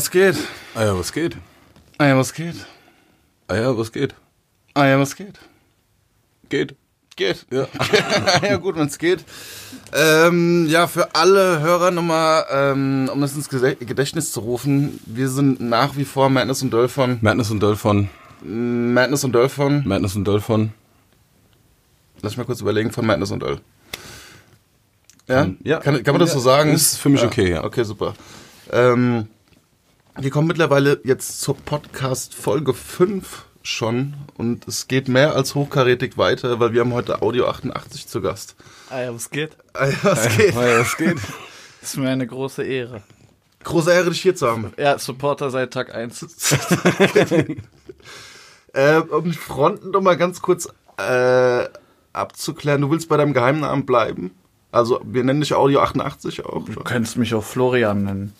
was geht? Ah ja, was geht? Ah ja, was geht? Ah ja, was geht? Ah ja, was geht? Geht. Geht. Ja, ja gut, wenn es geht. Ähm, ja, für alle Hörer nochmal, ähm, um das ins Gedächtnis zu rufen, wir sind nach wie vor Madness und Dölfon. Madness und Dölfon. Madness und Dölfon. Madness und Dölfon. Lass mich mal kurz überlegen von Madness und Döll. Ja? Ja. Kann, kann man das so sagen? Ist für mich okay, ja. Okay, super. Ähm, wir kommen mittlerweile jetzt zur Podcast Folge 5 schon und es geht mehr als hochkarätig weiter, weil wir haben heute Audio 88 zu Gast. Ah ja, was geht? Ah ja, was geht? Ah ja, was geht? Das ist mir eine große Ehre. Große Ehre, dich hier zu haben. Ja, Supporter seit Tag 1. Äh, um die Fronten noch mal ganz kurz äh, abzuklären, du willst bei deinem Geheimnamen bleiben? Also, wir nennen dich Audio 88 auch. Du kannst mich auch Florian nennen.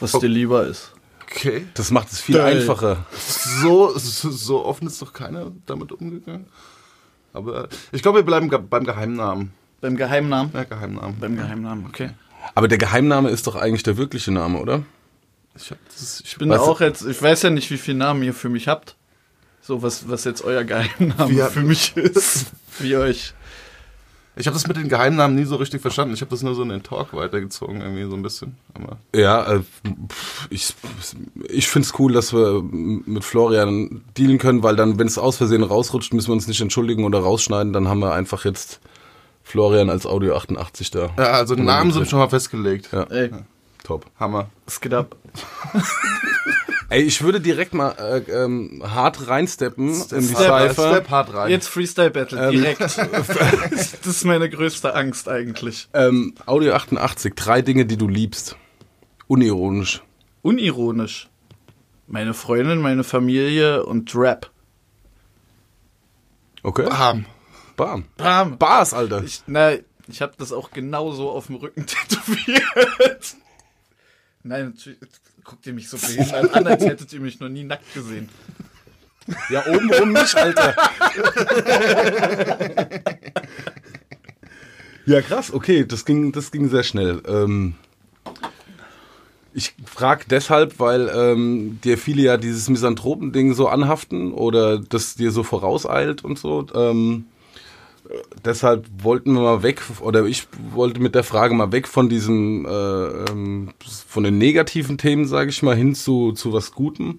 Was Oh. dir lieber ist. Okay. Das macht es viel Geil. einfacher. So, so, so offen ist doch keiner damit umgegangen. Aber äh, ich glaube, wir bleiben ge beim Geheimnamen. Beim Geheimnamen? Ja, Geheimnamen. Beim Geheimnamen, okay. Aber der Geheigname ist doch eigentlich der wirkliche Name, oder? Ich, hab das, ich bin auch jetzt, ich weiß ja nicht, wie viele Namen ihr für mich habt. So, was, was jetzt euer Geheimname für mich ist. Wie euch. Ich habe das mit den Geheimnamen nie so richtig verstanden. Ich habe das nur so in den Talk weitergezogen, irgendwie so ein bisschen. Aber Ja, äh, ich, ich finde es cool, dass wir mit Florian dealen können, weil dann, wenn es aus Versehen rausrutscht, müssen wir uns nicht entschuldigen oder rausschneiden. Dann haben wir einfach jetzt Florian als Audio 88 da. ja, also Namen sind schon mal festgelegt. Ja, Ey, top. Hammer. was geht ab? Ey, ich würde direkt mal äh, ähm, hart reinsteppen in die Step, Cypher. Step hart rein. Jetzt Freestyle Battle, Ähm. direkt. das ist meine größte Angst eigentlich. Ähm, Audio 88, drei Dinge, die du liebst. Unironisch. Unironisch. Meine Freundin, meine Familie und Rap. Okay. Bam. Bam. Bam. Bars, Alter. Ich, na, ich habe das auch genauso auf dem Rücken tätowiert. Nein, natürlich, guckt ihr mich so behindert an, als hättet ihr mich noch nie nackt gesehen. Ja, oben rum nicht, Alter. ja, krass, okay, das ging, das ging sehr schnell. Ähm, ich frage deshalb, weil ähm, dir viele ja dieses Misanthropen-Ding so anhaften oder das dir so vorauseilt und so. Ähm, äh, deshalb wollten wir mal weg, oder ich wollte mit der Frage mal weg von diesem, äh, ähm, von den negativen Themen, sage ich mal, hin zu, zu was Gutem.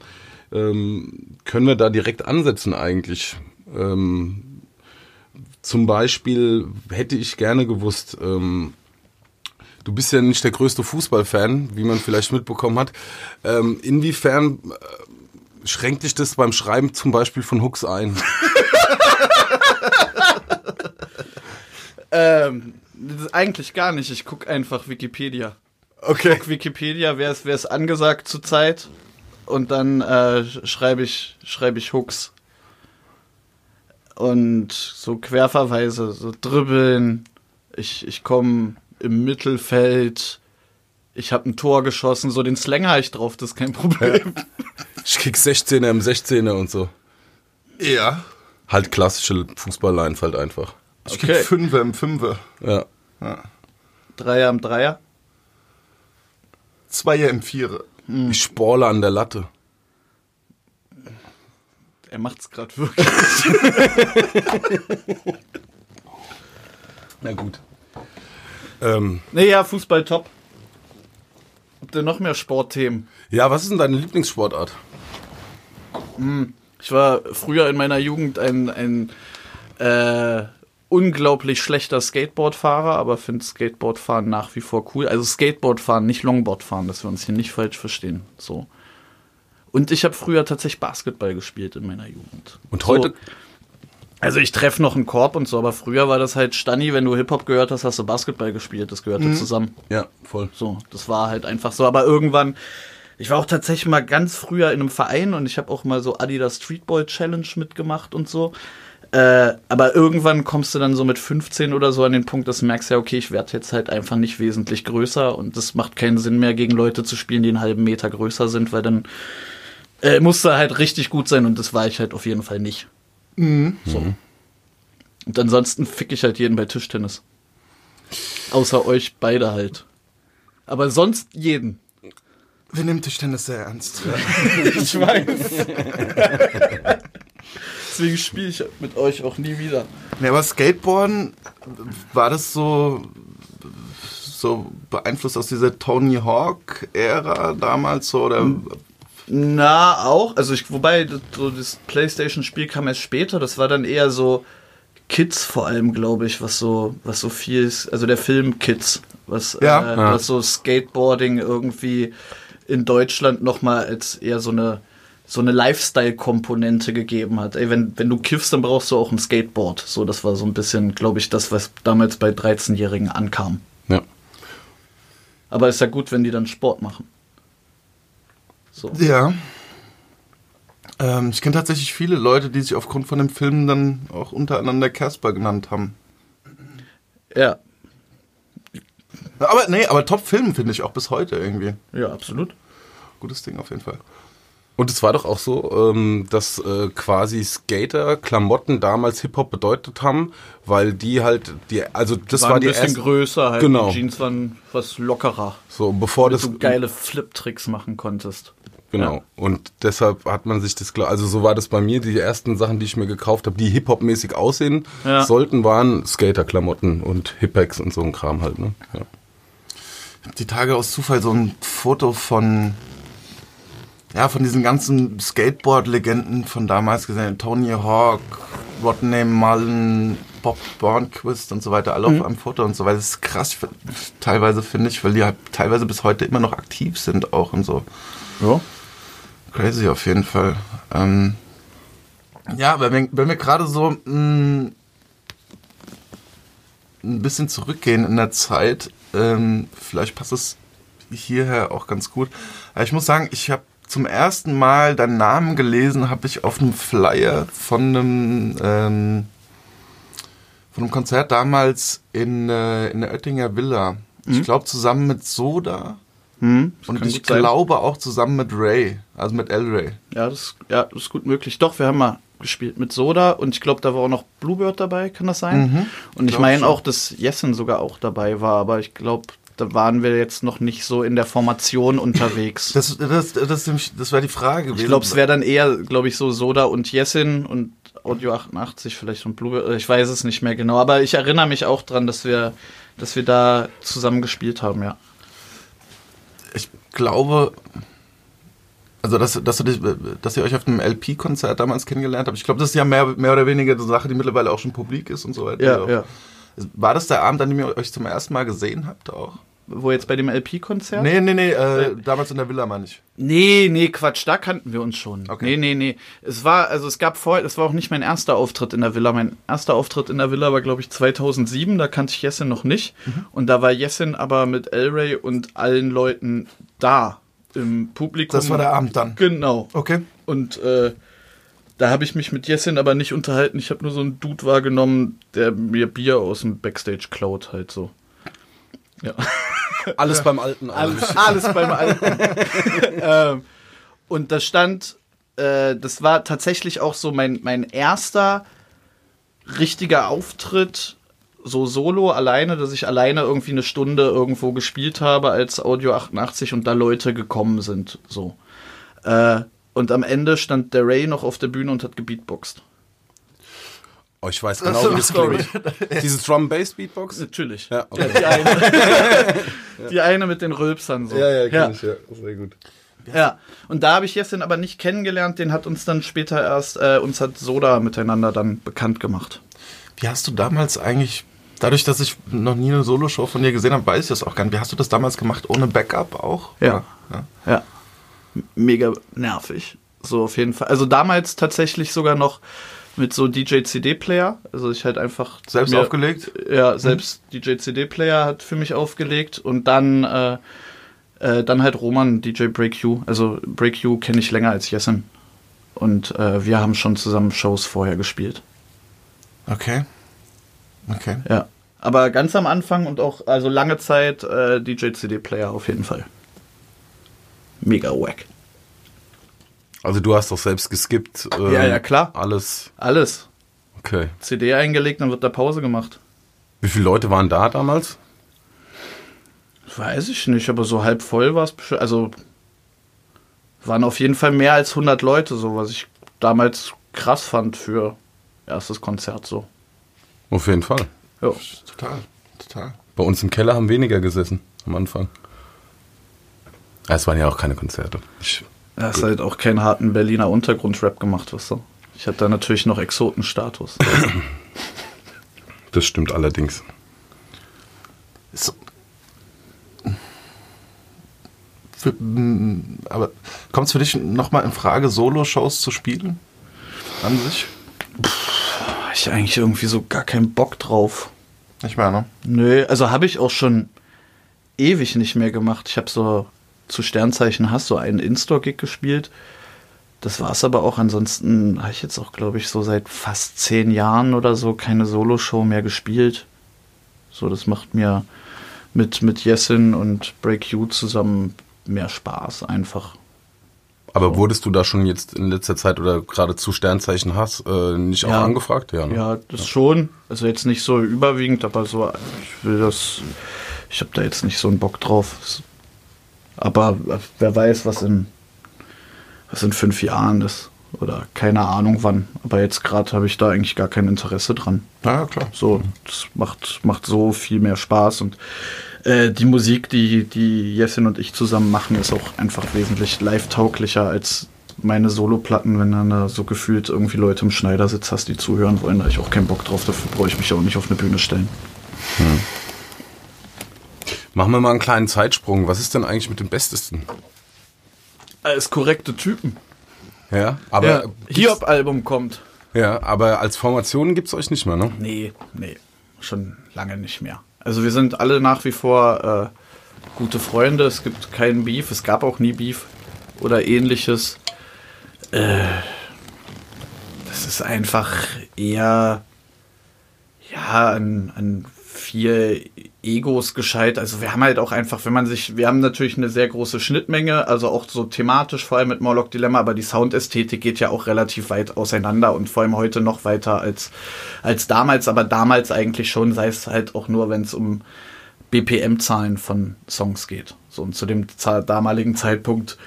Ähm, können wir da direkt ansetzen eigentlich? Ähm, zum Beispiel hätte ich gerne gewusst, ähm, du bist ja nicht der größte Fußballfan, wie man vielleicht mitbekommen hat. Ähm, inwiefern äh, schränkt dich das beim Schreiben zum Beispiel von Hooks ein? Ähm, das ist eigentlich gar nicht. Ich gucke einfach Wikipedia. Okay. Guck Wikipedia, wer ist, wer ist angesagt zurzeit? Und dann äh, schreibe ich, schreibe ich Hooks. Und so Querverweise, so dribbeln. Ich, ich komme im Mittelfeld. Ich habe ein Tor geschossen. So den Slang habe ich drauf, das ist kein Problem. Ich krieg 16er im 16er und so. Ja. Halt klassische Fußballline halt einfach. Ich Okay. krieg Fünfer im Fünfer. Ja. Dreier am Dreier. Zweier im Vierer. Ich sporle an der Latte. Er macht's gerade wirklich. Na gut. Ähm, nee, ja, Fußball top. Habt ihr noch mehr Sportthemen? ja, was ist denn deine Lieblingssportart? Ich war früher in meiner Jugend ein, ein äh, unglaublich schlechter Skateboardfahrer, aber finde Skateboardfahren nach wie vor cool. Also Skateboardfahren, nicht Longboardfahren, dass wir uns hier nicht falsch verstehen. So. Und ich habe früher tatsächlich Basketball gespielt in meiner Jugend. Und heute, So, also ich treffe noch einen Korb und so, aber früher war das halt Stanni, wenn du Hip-Hop gehört hast, hast du Basketball gespielt. Das gehörte zusammen. ja, voll. So, das war halt einfach so. Aber irgendwann, ich war auch tatsächlich mal ganz früher in einem Verein und ich habe auch mal so Adidas Streetball Challenge mitgemacht und so. Äh, aber irgendwann kommst du dann so mit 15 oder so an den Punkt, dass du merkst, ja, okay, ich werde jetzt halt einfach nicht wesentlich größer und das macht keinen Sinn mehr, gegen Leute zu spielen, die einen halben Meter größer sind, weil dann äh, musste halt richtig gut sein und das war ich halt auf jeden Fall nicht. So. Und ansonsten fick ich halt jeden bei Tischtennis. Außer euch beide halt. Aber sonst jeden. Wir nehmen Tischtennis sehr ernst. ich weiß. Deswegen spiele ich mit euch auch nie wieder. Nee, aber Skateboarden, war das so, so beeinflusst aus dieser Tony Hawk-Ära damals so? Oder? Na, auch. Also ich, wobei, das- so das Playstation-Spiel kam erst später, das war dann eher so Kids vor allem, glaube ich, was so, was so viel ist. Also der Film Kids, was, Ja. äh, Ja. was so Skateboarding irgendwie in Deutschland nochmal als eher so eine so eine Lifestyle-Komponente gegeben hat. Ey, wenn, wenn du kiffst, dann brauchst du auch ein Skateboard. So, das war so ein bisschen, glaube ich, das, was damals bei 13-Jährigen ankam. Ja. Aber ist ja gut, wenn die dann Sport machen. So. Ja. Ähm, ich kenne tatsächlich viele Leute, die sich aufgrund von dem Film dann auch untereinander Casper genannt haben. Ja, Aber nee, aber Top-Film finde ich auch bis heute irgendwie. ja, absolut. Gutes Ding auf jeden Fall. Und es war doch auch so, ähm, dass äh, quasi Skater Klamotten damals Hip-Hop bedeutet haben, weil die halt, die, also das war war ein die bisschen erste, größer halt. Genau. Die Jeans waren was lockerer. so bevor das du geile Flip-Tricks machen konntest. Genau. Ja. Und deshalb hat man sich das klar, also so war das bei mir. Die ersten Sachen, die ich mir gekauft habe, die Hip-Hop-mäßig aussehen Ja. sollten, waren Skater-Klamotten und Hip-Hacks und so ein Kram halt, ne? Ja. Ich habe die Tage aus Zufall so ein Foto von ja, von diesen ganzen Skateboard-Legenden von damals gesehen. Tony Hawk, Rodney Mullen, Bob Burnquist und so weiter, alle auf einem Foto und so weiter. Das ist krass, teilweise finde ich, weil die halt teilweise bis heute immer noch aktiv sind auch und so. Ja. Crazy auf jeden Fall. Ähm, ja, wenn, wenn wir gerade so mh, ein bisschen zurückgehen in der Zeit, ähm, vielleicht passt es hierher auch ganz gut. Ich muss sagen, ich habe zum ersten Mal deinen Namen gelesen, habe ich auf einem Flyer von einem ähm, von einem Konzert damals in, äh, in der Oettinger Villa. Ich glaube zusammen mit Soda Hm, das und ich sein. glaube auch zusammen mit Ray, also mit El Ray. Ja das, ja, das ist gut möglich. Doch, wir haben mal gespielt mit Soda und ich glaube, da war auch noch Bluebird dabei, kann das sein? Mhm. Und ich meine auch, dass Jessen sogar auch dabei war, aber ich glaube, da waren wir jetzt noch nicht so in der Formation unterwegs. Das, das, das, das, wäre die Frage gewesen. ich glaube, es wäre dann eher, glaube ich, so Soda und Jessin und Audio 88 vielleicht und Bluebird. Ich weiß es nicht mehr genau, aber ich erinnere mich auch dran, dass wir, dass wir da zusammen gespielt haben, ja. ich glaube, also dass, dass, du dich, dass ihr euch auf einem LP-Konzert damals kennengelernt habt. Ich glaube, das ist ja mehr, mehr oder weniger eine Sache, die mittlerweile auch schon publik ist und so weiter. Ja, Auch- ja. War das der Abend, an dem ihr euch zum ersten Mal gesehen habt auch? Wo jetzt bei dem LP-Konzert? Nee, nee, nee, äh, damals in der Villa, meine ich. Nee, nee, Quatsch, da kannten wir uns schon. Okay. Nee, nee, nee. Es war, also es gab vorher, es war auch nicht mein erster Auftritt in der Villa. Mein erster Auftritt in der Villa war, glaube ich, 2007, da kannte ich Jessin noch nicht. Mhm. Und da war Jessin aber mit Elray und allen Leuten da im Publikum. Das war der Abend dann. Genau. Okay. Und äh, da habe ich mich mit Jessin aber nicht unterhalten. Ich habe nur so einen Dude wahrgenommen, der mir Bier aus dem Backstage klaut, halt so. Ja. Alles beim Alten. Alles, alles beim Alten. ähm, und da stand, äh, das war tatsächlich auch so mein, mein erster richtiger Auftritt, so solo, alleine, dass ich alleine irgendwie eine Stunde irgendwo gespielt habe als Audio 88 und da Leute gekommen sind. So. Äh, und am Ende stand der Ray noch auf der Bühne und hat gebeatboxt. Oh, ich weiß genau, wie das klingt. Dieses Drum Bass Beatbox? Natürlich. Ja, okay. Die eine, die eine mit den Rülpsern so. ich, ja. Sehr gut. Ja, und da habe ich Jessin aber nicht kennengelernt, den hat uns dann später erst, äh, uns hat Soda miteinander dann bekannt gemacht. Wie hast du damals eigentlich, dadurch, dass ich noch nie eine Soloshow von dir gesehen habe, weiß ich das auch gar nicht. Wie hast du das damals gemacht? Ohne Backup auch? Ja. ja. Ja. Mega nervig. So auf jeden Fall. Also damals tatsächlich sogar noch mit so DJ-CD-Player. Also ich halt einfach. Selbst mir- aufgelegt? Ja, selbst DJ-CD-Player hat für mich aufgelegt und dann, äh, äh, dann halt Roman, DJ Break You. Also Break You kenne ich länger als Jessin. Und äh, wir haben schon zusammen Shows vorher gespielt. Okay. Okay. Ja. Aber ganz am Anfang und auch also lange Zeit äh, DJ-CD-Player auf jeden Fall. Mega wack. Also du hast doch selbst geskippt. ähm, Ja, ja, klar. Alles. Alles. Okay. CD eingelegt, dann wird da Pause gemacht. Wie viele Leute waren da damals? Weiß ich nicht, aber so halb voll war es bestimmt. Also waren auf jeden Fall mehr als 100 Leute, so was ich damals krass fand für erstes Konzert so. Auf jeden Fall. Ja. Total, total. Bei uns im Keller haben weniger gesessen am Anfang. Es waren ja auch keine Konzerte. Ich, Er hast halt auch keinen harten Berliner Untergrundrap gemacht, was so. Ich hatte da natürlich noch Exotenstatus. das stimmt allerdings. So. Für, aber kommt es für dich nochmal in Frage, Solo-Shows zu spielen? An sich? Hab ich eigentlich irgendwie so gar keinen Bock drauf. Ich meine. Nö, also habe ich auch schon ewig nicht mehr gemacht. Ich habe so zu Sternzeichen Hass so einen In-Store-Gig gespielt. Das war's aber auch. Ansonsten habe ich jetzt auch, glaube ich, so seit fast zehn Jahren oder so keine Solo-Show mehr gespielt. So, das macht mir mit, mit Jessin und Break You zusammen mehr Spaß einfach. Aber wurdest du da schon jetzt in letzter Zeit oder gerade zu Sternzeichen Hass äh, nicht auch Ja. angefragt? Ja, ne? Ja, das schon. Also jetzt nicht so überwiegend, aber so, ich will das, ich habe da jetzt nicht so einen Bock drauf. Aber wer weiß, was in, was in fünf Jahren ist. Oder keine Ahnung wann. Aber jetzt gerade habe ich da eigentlich gar kein Interesse dran. Ja, klar. So, das macht, macht so viel mehr Spaß und äh, die Musik, die, die Jessin und ich zusammen machen, ist auch einfach wesentlich live-tauglicher als meine Soloplatten, wenn dann da so gefühlt irgendwie Leute im Schneidersitz hast, die zuhören wollen. Da habe ich auch keinen Bock drauf, dafür brauche ich mich auch nicht auf eine Bühne stellen. Machen wir mal einen kleinen Zeitsprung. Was ist denn eigentlich mit dem Bestesten? Als korrekte Typen. Ja, aber, Ja, Hiob-Album kommt. ja, aber als Formation gibt's euch nicht mehr, ne? Nee, nee, schon lange nicht mehr. Also wir sind alle nach wie vor äh, gute Freunde. Es gibt keinen Beef. Es gab auch nie Beef oder ähnliches. Äh, das ist einfach eher ja an, an vier Egos gescheit. Also wir haben halt auch einfach, wenn man sich, wir haben natürlich eine sehr große Schnittmenge, also auch so thematisch, vor allem mit Morlock Dilemma, aber die Soundästhetik geht ja auch relativ weit auseinander und vor allem heute noch weiter als, als damals, aber damals eigentlich schon, sei es halt auch nur, wenn es um BPM-Zahlen von Songs geht. So, und zu dem damaligen Zeitpunkt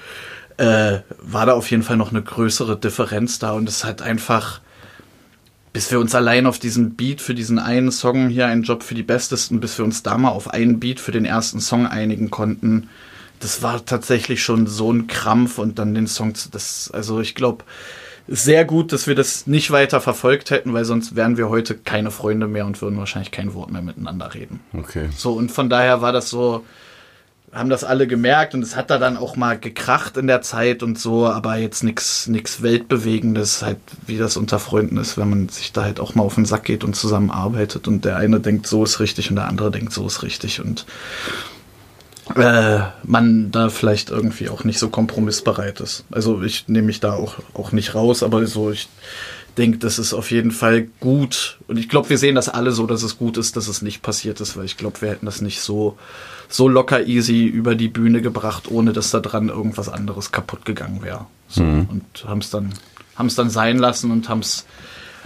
äh, war da auf jeden Fall noch eine größere Differenz da und es hat einfach, bis wir uns allein auf diesen Beat für diesen einen Song hier, einen Job für die Bestesten, bis wir uns da mal auf einen Beat für den ersten Song einigen konnten, das war tatsächlich schon so ein Krampf und dann den Song, zu- das, also ich glaube, sehr gut, dass wir das nicht weiter verfolgt hätten, weil sonst wären wir heute keine Freunde mehr und würden wahrscheinlich kein Wort mehr miteinander reden. Okay. So, und von daher war das so, haben das alle gemerkt und es hat da dann auch mal gekracht in der Zeit und so, aber jetzt nichts nix Weltbewegendes, halt wie das unter Freunden ist, wenn man sich da halt auch mal auf den Sack geht und zusammenarbeitet und der eine denkt, so ist richtig und der andere denkt, so ist richtig und äh, man da vielleicht irgendwie auch nicht so kompromissbereit ist. Also ich nehme mich da auch, auch nicht raus, aber so ich denke, das ist auf jeden Fall gut. Und ich glaube, wir sehen das alle so, dass es gut ist, dass es nicht passiert ist, weil ich glaube, wir hätten das nicht so, so locker easy über die Bühne gebracht, ohne dass da dran irgendwas anderes kaputt gegangen wäre. So, Und haben es dann, haben's dann sein lassen und haben es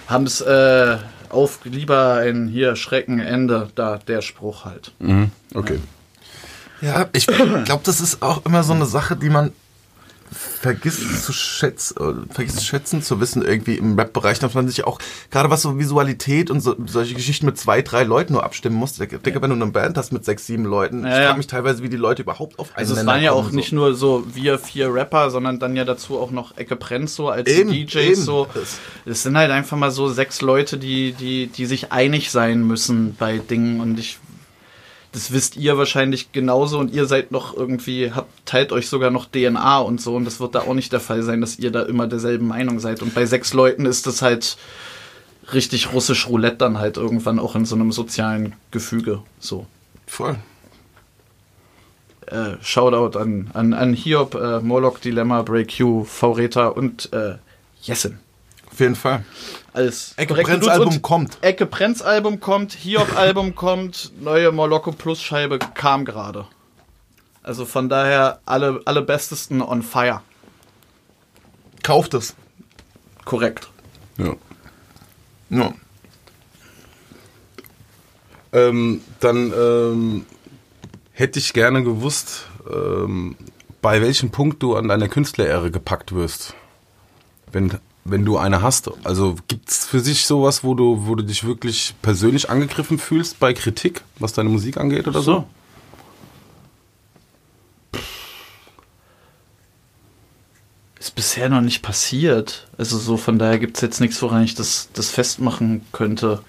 haben's, äh, auf lieber ein hier Schrecken, Ende, da der Spruch halt. Mhm. Okay. Ja, ich glaube, das ist auch immer so eine Sache, die man vergisst zu schätzen, äh, vergisst zu schätzen, zu wissen, irgendwie im Rap-Bereich, dass man sich auch, gerade was so Visualität und so, solche Geschichten mit zwei, drei Leuten nur abstimmen muss. Digga, wenn du eine Band hast mit sechs, sieben Leuten, Ja, ich ja. frage mich teilweise, wie die Leute überhaupt auf einen Also es waren ja kommen, auch so. nicht nur so wir vier Rapper, sondern dann ja dazu auch noch Ecke Prenz so als Eben, DJs eben. so. Es sind halt einfach mal so sechs Leute, die, die, die sich einig sein müssen bei Dingen und ich das wisst ihr wahrscheinlich genauso und ihr seid noch irgendwie, habt, teilt euch sogar noch DNA und so und das wird da auch nicht der Fall sein, dass ihr da immer derselben Meinung seid. Und bei sechs Leuten ist das halt richtig russisch Roulette dann halt irgendwann auch in so einem sozialen Gefüge. So. Voll. äh, Shoutout an, an, an Hiob, äh, Morlock Dilemma, Break You, V-Reta und äh, Jessen. Auf jeden Fall. Alles Ecke Dudes Album und kommt. Ecke Prenz Album kommt, Hiob Album kommt, neue Moloko Plus Scheibe kam gerade. Also von daher alle, alle Bestesten on fire. Kauft es. Korrekt. Ja. Ja. Ähm, dann ähm, hätte ich gerne gewusst, ähm, bei welchem Punkt du an deiner Künstlerehre gepackt wirst. Wenn, wenn du eine hast. Also gibt es für sich sowas, wo du, wo du dich wirklich persönlich angegriffen fühlst bei Kritik, was deine Musik angeht oder so? Ist bisher noch nicht passiert. Also so von daher gibt es jetzt nichts, woran ich das, das festmachen könnte.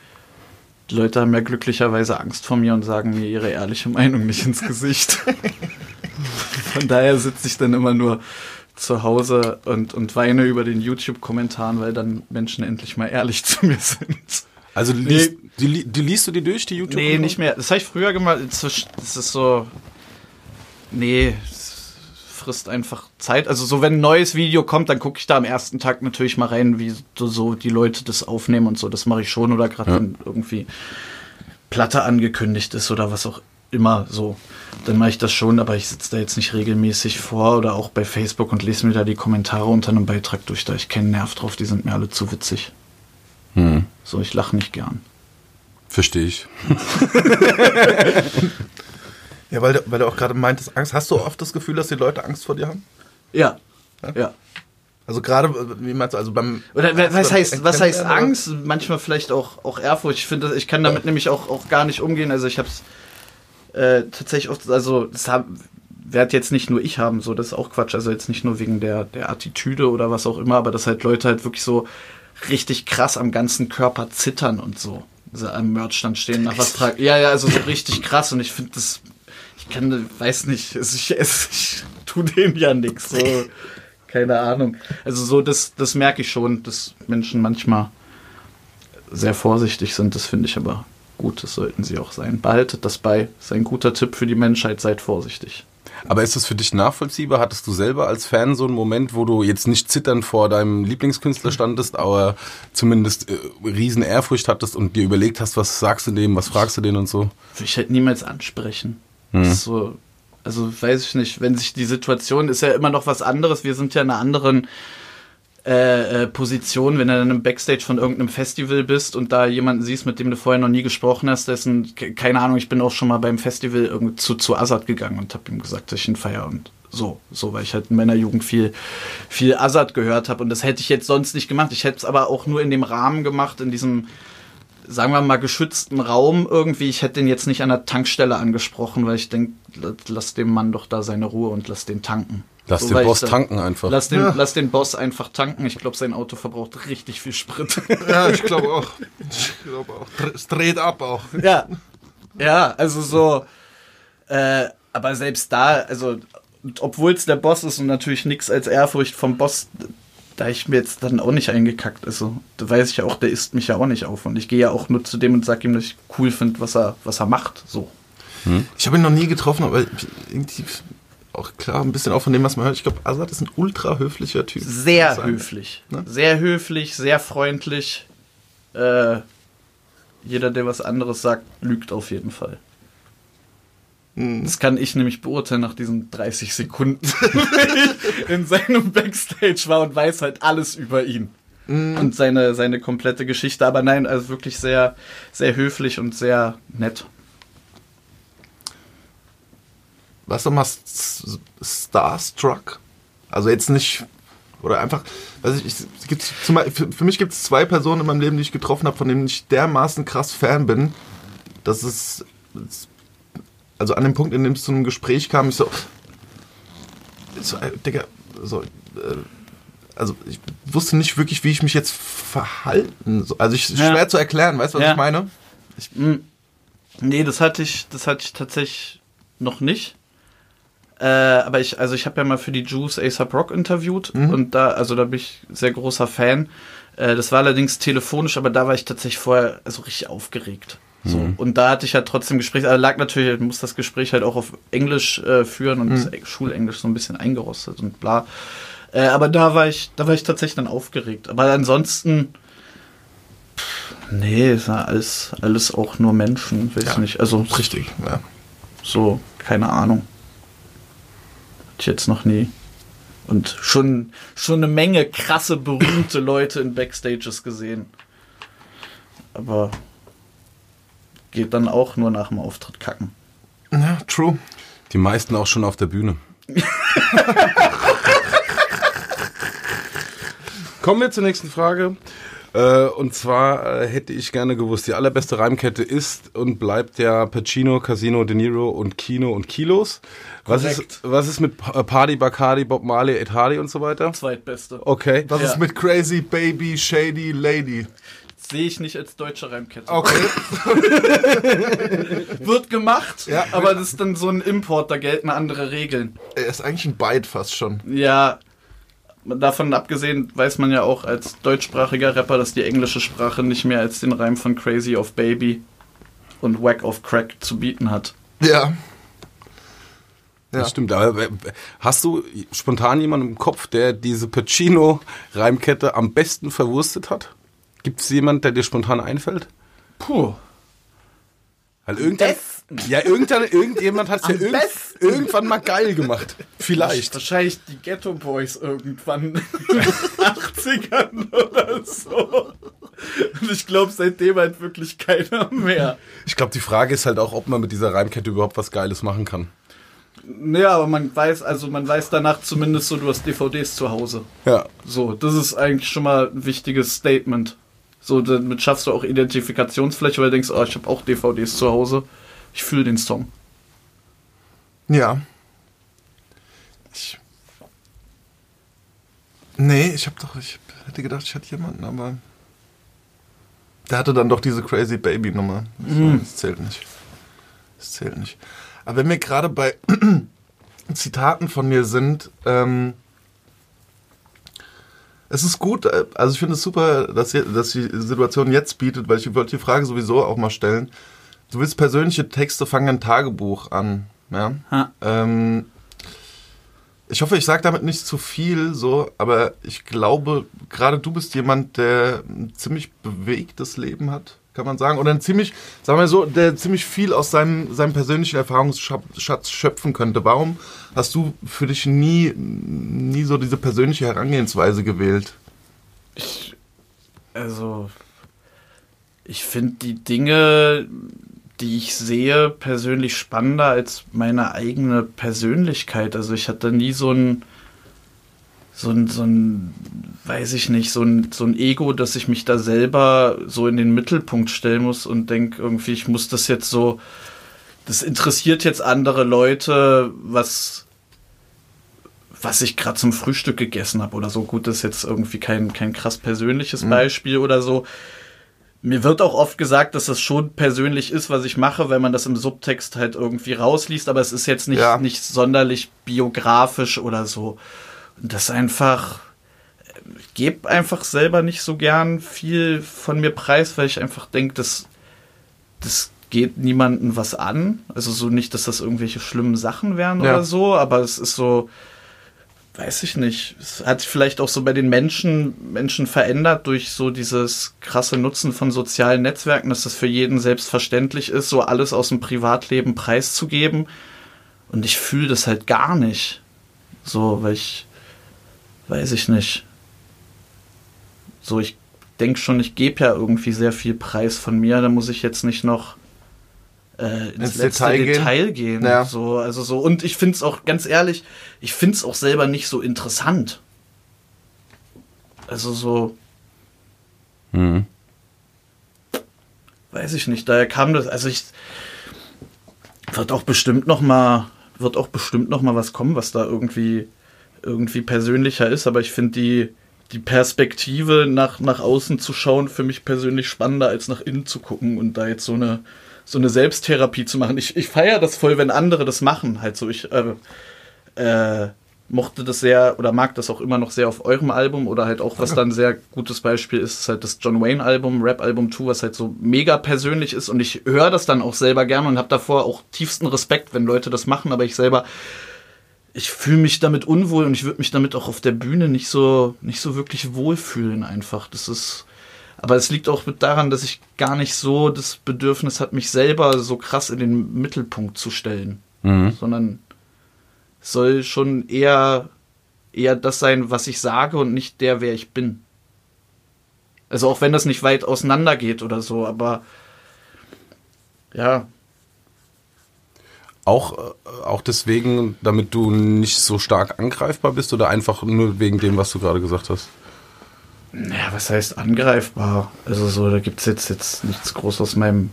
Die Leute haben ja glücklicherweise Angst vor mir und sagen mir ihre ehrliche Meinung nicht ins Gesicht. von daher sitze ich dann immer nur zu Hause und, und weine über den YouTube-Kommentaren, weil dann Menschen endlich mal ehrlich zu mir sind. Also liest, die, die liest du die durch, die YouTube? Nee, nicht mehr. Das habe ich früher gemacht. Das ist so. Nee, frisst einfach Zeit. Also so, wenn ein neues Video kommt, dann gucke ich da am ersten Tag natürlich mal rein, wie so, so die Leute das aufnehmen und so. Das mache ich schon. Oder gerade Ja. wenn irgendwie Platte angekündigt ist oder was auch immer so. Dann mache ich das schon, aber ich sitze da jetzt nicht regelmäßig vor oder auch bei Facebook und lese mir da die Kommentare unter einem Beitrag durch. Da ich keinen Nerv drauf, die sind mir alle zu witzig. Hm, So, ich lache nicht gern. verstehe ich. Ja, weil, du- weil du auch gerade meintest, Angst. Hast du oft das Gefühl, dass die Leute Angst vor dir haben? Ja. Ja. Also gerade, wie meinst du, also beim... Oder wa- was beim heißt, was heißt Angst? Manchmal vielleicht auch, auch Ehrfurcht. Ich finde, das- ich kann damit nämlich auch, auch gar nicht umgehen. Also ich habe es äh, tatsächlich oft, also das haben, werd jetzt nicht nur ich haben, so das ist auch Quatsch. Also jetzt nicht nur wegen der, der Attitüde oder was auch immer, aber dass halt Leute halt wirklich so richtig krass am ganzen Körper zittern und so. Also am Merchstand stehen nach was tragen. Ja, ja, also so richtig krass. Und ich finde das, ich kann, weiß nicht, also ich, ich tu denen ja nichts. So. Keine Ahnung. Also so, das, das merke ich schon, dass Menschen manchmal sehr vorsichtig sind. Das finde ich aber gut. Das sollten sie auch sein. Behaltet das bei. Das ist ein guter Tipp für die Menschheit. Seid vorsichtig. Aber ist das für dich nachvollziehbar? Hattest du selber als Fan so einen Moment, wo du jetzt nicht zitternd vor deinem Lieblingskünstler standest, aber zumindest äh, riesen Ehrfurcht hattest und dir überlegt hast, was sagst du dem, was fragst du den und so? Würde ich halt niemals ansprechen. Das ist so, also weiß ich nicht, wenn sich die Situation ist ja immer noch was anderes. Wir sind ja in einer anderen äh, äh, Position, wenn du dann im Backstage von irgendeinem Festival bist und da jemanden siehst, mit dem du vorher noch nie gesprochen hast, dessen, ke- keine Ahnung, ich bin auch schon mal beim Festival zu, zu Azad gegangen und habe ihm gesagt, dass ich ihn feier und so, so, weil ich halt in meiner Jugend viel, viel Azad gehört habe und das hätte ich jetzt sonst nicht gemacht. Ich hätte es aber auch nur in dem Rahmen gemacht, in diesem sagen wir mal, geschützten Raum irgendwie. Ich hätte den jetzt nicht an der Tankstelle angesprochen, weil ich denke, lass dem Mann doch da seine Ruhe und lass den tanken. Lass So, den Boss da- tanken einfach. Lass den, Ja. lass den Boss einfach tanken. Ich glaube, sein Auto verbraucht richtig viel Sprit. Ja, ich glaube auch. Ich glaube auch. Es dreht ab auch. ja. Ja, also so. Äh, aber selbst da, also, obwohl es der Boss ist und natürlich nichts als Ehrfurcht vom Boss, da ich mir jetzt dann auch nicht eingekackt. Also, da weiß ich ja auch, der isst mich ja auch nicht auf. Und ich gehe ja auch nur zu dem und sag ihm, dass ich cool finde, was er, was er macht. So. Ich habe ihn noch nie getroffen, aber irgendwie auch klar, ein bisschen auch von dem, was man hört. Ich glaube, Azad ist ein ultra höflicher Typ. Sehr höflich. Ne? Sehr höflich, sehr freundlich. Äh, jeder, der was anderes sagt, lügt auf jeden Fall. Hm. Das kann ich nämlich beurteilen nach diesen 30 Sekunden, wenn ich in seinem Backstage war und weiß halt alles über ihn. Und seine, seine komplette Geschichte. Aber nein, also wirklich sehr, sehr höflich und sehr nett. Warst du mal starstruck? Also jetzt nicht, oder einfach, weiß ich, ich gibt für, für mich gibt es zwei Personen in meinem Leben, die ich getroffen habe, von denen ich dermaßen krass Fan bin, dass es, also an dem Punkt, in dem es zu einem Gespräch kam, ich so, so äh, Digga, so, äh, also ich wusste nicht wirklich, wie ich mich jetzt verhalten soll. Also ich, Ja. schwer zu erklären, weißt du, was Ja. ich meine? Mm. Nee, das hatte ich, das hatte ich tatsächlich noch nicht. Äh, aber ich, also ich habe ja mal für die Juice ASAP Rock interviewt und da, also da bin ich sehr großer Fan. Äh, das war allerdings telefonisch, aber da war ich tatsächlich vorher also richtig aufgeregt. So. Und da hatte ich halt trotzdem Gespräch, also lag natürlich, ich muss das Gespräch halt auch auf Englisch äh, führen und das Schulenglisch so ein bisschen eingerostet und bla. Äh, aber da war ich, da war ich tatsächlich dann aufgeregt. Aber ansonsten, pff, nee, ist ja alles, alles auch nur Menschen, weiß Ja. nicht. Also Richtig, ja. so, keine Ahnung. Ich jetzt noch nie. Und schon, schon eine Menge krasse, berühmte Leute in Backstages gesehen. Aber geht dann auch nur nach dem Auftritt kacken. Ja, true. Die meisten auch schon auf der Bühne. Kommen wir zur nächsten Frage. Äh, und zwar äh, hätte ich gerne gewusst, die allerbeste Reimkette ist und bleibt ja Pacino, Casino, De Niro und Kino und Kilos. Was ist, was ist mit Pa- Party, Bacardi, Bob Marley, Ed Hardy und so weiter? Zweitbeste. Okay. Was Ja. ist mit Crazy Baby Shady Lady? Sehe ich nicht als deutsche Reimkette. Okay. Wird gemacht, Ja. aber das ist dann so ein Import, da gelten andere Regeln. Er ist eigentlich ein Byte fast schon. Ja, davon abgesehen weiß man ja auch als deutschsprachiger Rapper, dass die englische Sprache nicht mehr als den Reim von Crazy auf Baby und Whack auf Crack zu bieten hat. Ja. Das Ja. stimmt. Aber äh, hast du spontan jemanden im Kopf, der diese Pacino-Reimkette am besten verwurstet hat? Gibt es jemanden, der dir spontan einfällt? Puh. Weil irgendein, ja, irgendein, irgendjemand hat es ja besten. irgendwann mal geil gemacht. Vielleicht. Wahrscheinlich die Ghetto Boys irgendwann in den 80ern oder so. Und ich glaube, seitdem halt wirklich keiner mehr. Ich glaube, die Frage ist halt auch, ob man mit dieser Reimkette überhaupt was Geiles machen kann. Naja, aber man weiß, also man weiß danach zumindest so, du hast DVDs zu Hause. Ja. So, das ist eigentlich schon mal ein wichtiges Statement. So, damit schaffst du auch Identifikationsfläche, weil du denkst, oh, ich habe auch DVDs zu Hause. Ich fühle den Song. Ja. Ich. Nee, ich hab doch, ich hätte gedacht, ich hätte jemanden, aber. Der hatte dann doch diese Crazy Baby Nummer. Das, das zählt nicht. Das zählt nicht. Aber wenn wir gerade bei Zitaten von mir sind, ähm, es ist gut, äh, also ich finde es super, dass, dass die Situation jetzt bietet, weil ich wollte die Frage sowieso auch mal stellen. Du willst persönliche Texte, fangen ein Tagebuch an. Ja? Ähm, ich hoffe, ich sage damit nicht zu viel, so, aber ich glaube, gerade du bist jemand, der ein ziemlich bewegtes Leben hat, kann man sagen. Oder ein ziemlich, sagen wir so, der ziemlich viel aus seinem, seinem persönlichen Erfahrungsschatz schöpfen könnte. Warum hast du für dich nie, nie so diese persönliche Herangehensweise gewählt? Ich, also, ich finde die Dinge, die ich sehe, persönlich spannender als meine eigene Persönlichkeit. Also ich hatte nie so ein, so ein, so ein, weiß ich nicht, so ein, so ein Ego, dass ich mich da selber so in den Mittelpunkt stellen muss und denke irgendwie, ich muss das jetzt so, das interessiert jetzt andere Leute, was, was ich gerade zum Frühstück gegessen habe oder so. Gut, das ist jetzt irgendwie kein, kein krass persönliches Beispiel oder so. Mir wird auch oft gesagt, dass das schon persönlich ist, was ich mache, weil man das im Subtext halt irgendwie rausliest, aber es ist jetzt nicht, Ja. nicht sonderlich biografisch oder so. Und das einfach, ich gebe einfach selber nicht so gern viel von mir preis, weil ich einfach denke, das, das geht niemandem was an. Also so nicht, dass das irgendwelche schlimmen Sachen wären Ja. oder so, aber es ist so, weiß ich nicht. Es hat sich vielleicht auch so bei den Menschen, Menschen verändert durch so dieses krasse Nutzen von sozialen Netzwerken, dass das für jeden selbstverständlich ist, so alles aus dem Privatleben preiszugeben. Und ich fühle das halt gar nicht. So, weil ich, weiß ich nicht. So, ich denke schon, ich gebe ja irgendwie sehr viel Preis von mir. Da muss ich jetzt nicht noch äh, ins, Ins letzte Detail Detail gehen. gehen. Ja. So, also so. Und ich finde es auch, ganz ehrlich, ich finde es auch selber nicht so interessant. Also so, Mhm. weiß ich nicht, daher kam das, also ich wird auch bestimmt noch mal wird auch bestimmt noch mal was kommen, was da irgendwie irgendwie persönlicher ist, aber ich finde die die Perspektive nach nach außen zu schauen für mich persönlich spannender als nach innen zu gucken und da jetzt so eine so eine Selbsttherapie zu machen. Ich ich feiere das voll, wenn andere das machen, halt so ich äh, äh, mochte das sehr oder mag das auch immer noch sehr auf eurem Album oder halt auch, was dann ein sehr gutes Beispiel ist, ist halt das John Wayne Album, Rap Album 2, was halt so mega persönlich ist und ich höre das dann auch selber gerne und habe davor auch tiefsten Respekt, wenn Leute das machen, aber ich selber ich fühle mich damit unwohl und ich würde mich damit auch auf der Bühne nicht so nicht so wirklich wohlfühlen einfach. Das ist aber es liegt auch daran, dass ich gar nicht so das Bedürfnis hat, mich selber so krass in den Mittelpunkt zu stellen, Mhm. sondern es soll schon eher, eher das sein, was ich sage und nicht der, wer ich bin. Also auch wenn das nicht weit auseinander geht oder so, aber ja, Auch, äh, auch deswegen, damit du nicht so stark angreifbar bist oder einfach nur wegen dem, was du gerade gesagt hast? Naja, was heißt angreifbar? Also so, da gibt es jetzt, jetzt nichts groß aus meinem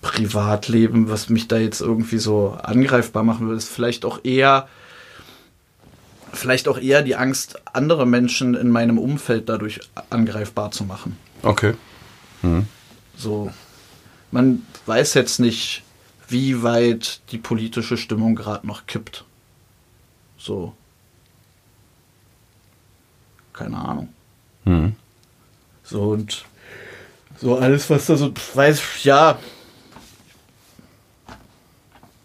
Privatleben, was mich da jetzt irgendwie so angreifbar machen würde. Ist vielleicht auch eher, vielleicht auch eher die Angst, andere Menschen in meinem Umfeld dadurch angreifbar zu machen. Okay. So, man weiß jetzt nicht, wie weit die politische Stimmung gerade noch kippt. So. Keine Ahnung. Mhm. So und so alles, was da so weiß, ja.